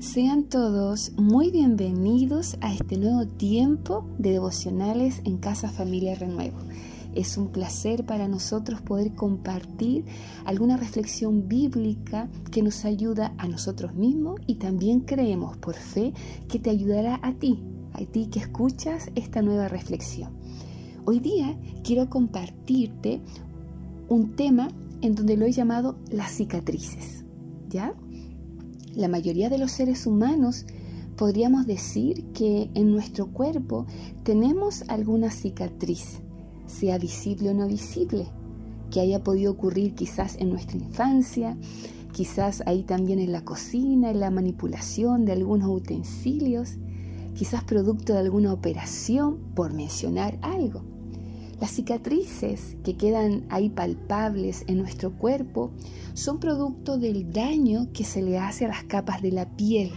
Sean todos muy bienvenidos a este nuevo tiempo de devocionales en Casa Familia Renuevo. Es un placer para nosotros poder compartir alguna reflexión bíblica que nos ayuda a nosotros mismos y también creemos por fe que te ayudará a ti, a ti que escuchas esta nueva reflexión. Hoy día quiero compartirte un tema en donde lo he llamado las cicatrices. ¿Ya? La mayoría de los seres humanos podríamos decir que en nuestro cuerpo tenemos alguna cicatriz sea visible o no visible, que haya podido ocurrir quizás en nuestra infancia, quizás ahí también en la cocina, en la manipulación de algunos utensilios, quizás producto de alguna operación, por mencionar algo. Las cicatrices que quedan ahí palpables en nuestro cuerpo son producto del daño que se le hace a las capas de la piel.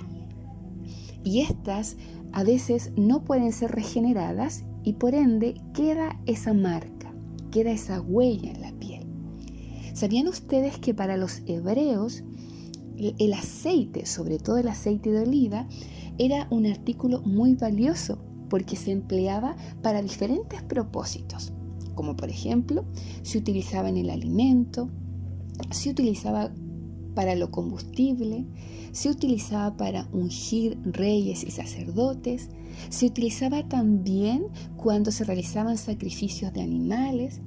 Y estas a veces no pueden ser regeneradas y por ende queda esa marca, queda esa huella en la piel. ¿Sabían ustedes que para los hebreos el aceite, sobre todo el aceite de oliva, era un artículo muy valioso porque se empleaba para diferentes propósitos, como por ejemplo se utilizaba en el alimento, se utilizaba para lo combustible, se utilizaba para ungir reyes y sacerdotes, se utilizaba también cuando se realizaban sacrificios de animales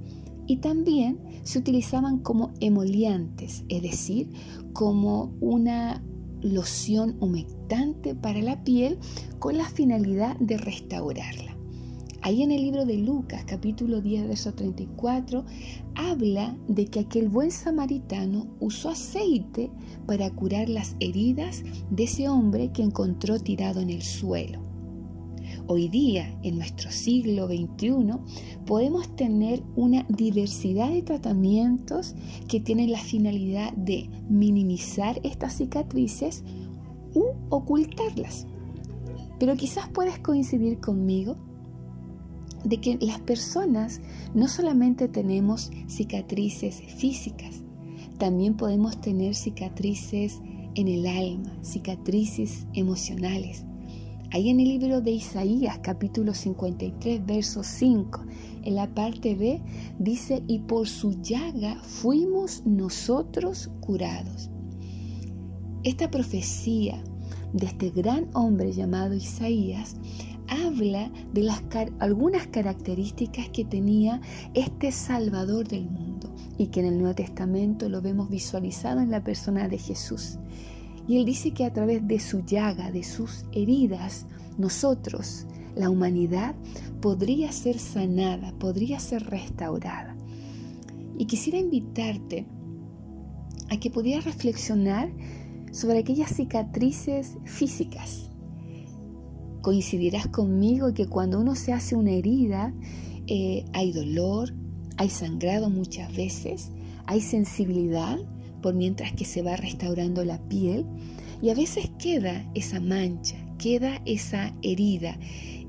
y también se utilizaban como emoliantes, es decir, como una loción humectante para la piel con la finalidad de restaurarla. Ahí en el libro de Lucas, capítulo 10, verso 34, habla de que aquel buen samaritano usó aceite para curar las heridas de ese hombre que encontró tirado en el suelo. Hoy día, en nuestro siglo XXI, podemos tener una diversidad de tratamientos que tienen la finalidad de minimizar estas cicatrices u ocultarlas. Pero quizás puedes coincidir conmigo de que las personas no solamente tenemos cicatrices físicas, también podemos tener cicatrices en el alma, cicatrices emocionales. Ahí en el libro de Isaías capítulo 53 verso 5, en la parte B, dice, y por su llaga fuimos nosotros curados. Esta profecía de este gran hombre llamado Isaías habla de las algunas características que tenía este Salvador del mundo y que en el Nuevo Testamento lo vemos visualizado en la persona de Jesús. Y él dice que a través de su llaga, de sus heridas, nosotros, la humanidad, podría ser sanada, podría ser restaurada. Y quisiera invitarte a que pudieras reflexionar sobre aquellas cicatrices físicas coincidirás conmigo que cuando uno se hace una herida, eh, hay dolor, hay sangrado muchas veces, hay sensibilidad por mientras que se va restaurando la piel y a veces queda esa mancha, queda esa herida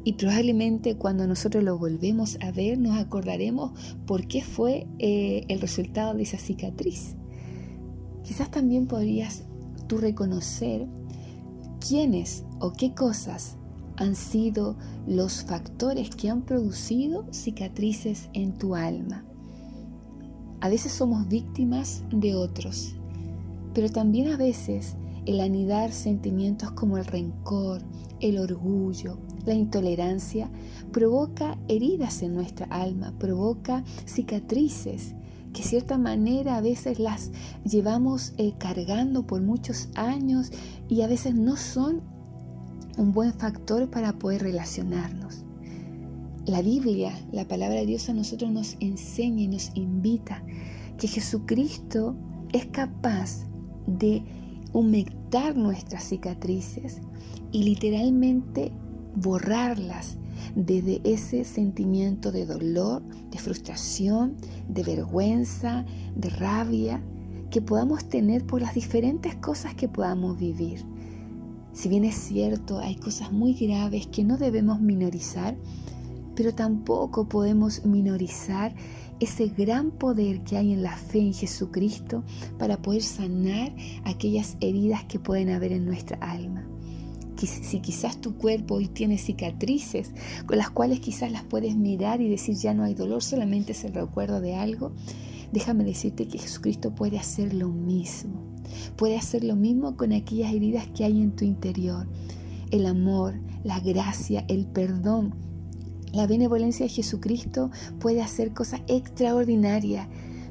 y probablemente cuando nosotros lo volvemos a ver nos acordaremos por qué fue eh, el resultado de esa cicatriz. Quizás también podrías tú reconocer quiénes o qué cosas han sido los factores que han producido cicatrices en tu alma. A veces somos víctimas de otros, pero también a veces el anidar sentimientos como el rencor, el orgullo, la intolerancia provoca heridas en nuestra alma, provoca cicatrices que de cierta manera a veces las llevamos eh, cargando por muchos años y a veces no son un buen factor para poder relacionarnos. La Biblia, la palabra de Dios a nosotros nos enseña y nos invita que Jesucristo es capaz de humectar nuestras cicatrices y literalmente borrarlas desde ese sentimiento de dolor, de frustración, de vergüenza, de rabia que podamos tener por las diferentes cosas que podamos vivir. Si bien es cierto, hay cosas muy graves que no debemos minorizar, pero tampoco podemos minorizar ese gran poder que hay en la fe en Jesucristo para poder sanar aquellas heridas que pueden haber en nuestra alma. si quizás tu cuerpo hoy tiene cicatrices con las cuales quizás las puedes mirar y decir ya no hay dolor, solamente es el recuerdo de algo, déjame decirte que Jesucristo puede hacer lo mismo. Puede hacer lo mismo con aquellas heridas que hay en tu interior. El amor, la gracia, el perdón. La benevolencia de Jesucristo puede hacer cosas extraordinarias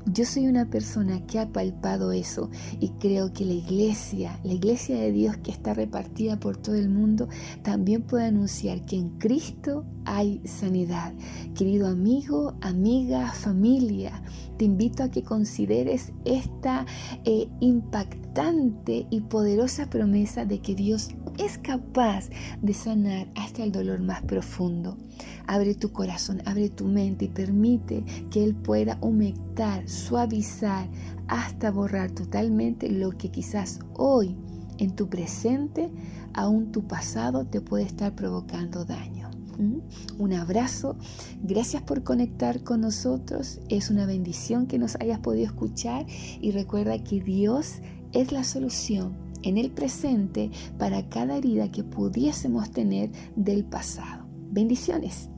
yo soy una persona que ha palpado eso y creo que la iglesia, la iglesia de Dios que está repartida por todo el mundo, también puede anunciar que en Cristo hay sanidad. Querido amigo, amiga, familia, te invito a que consideres esta eh, impactante y poderosa promesa de que Dios es capaz de sanar hasta el dolor más profundo. Abre tu corazón, abre tu mente y permite que Él pueda humectar, suavizar, hasta borrar totalmente lo que quizás hoy en tu presente, aún tu pasado te puede estar provocando daño. ¿Mm? Un abrazo, gracias por conectar con nosotros, es una bendición que nos hayas podido escuchar y recuerda que Dios es la solución en el presente para cada herida que pudiésemos tener del pasado. Bendiciones.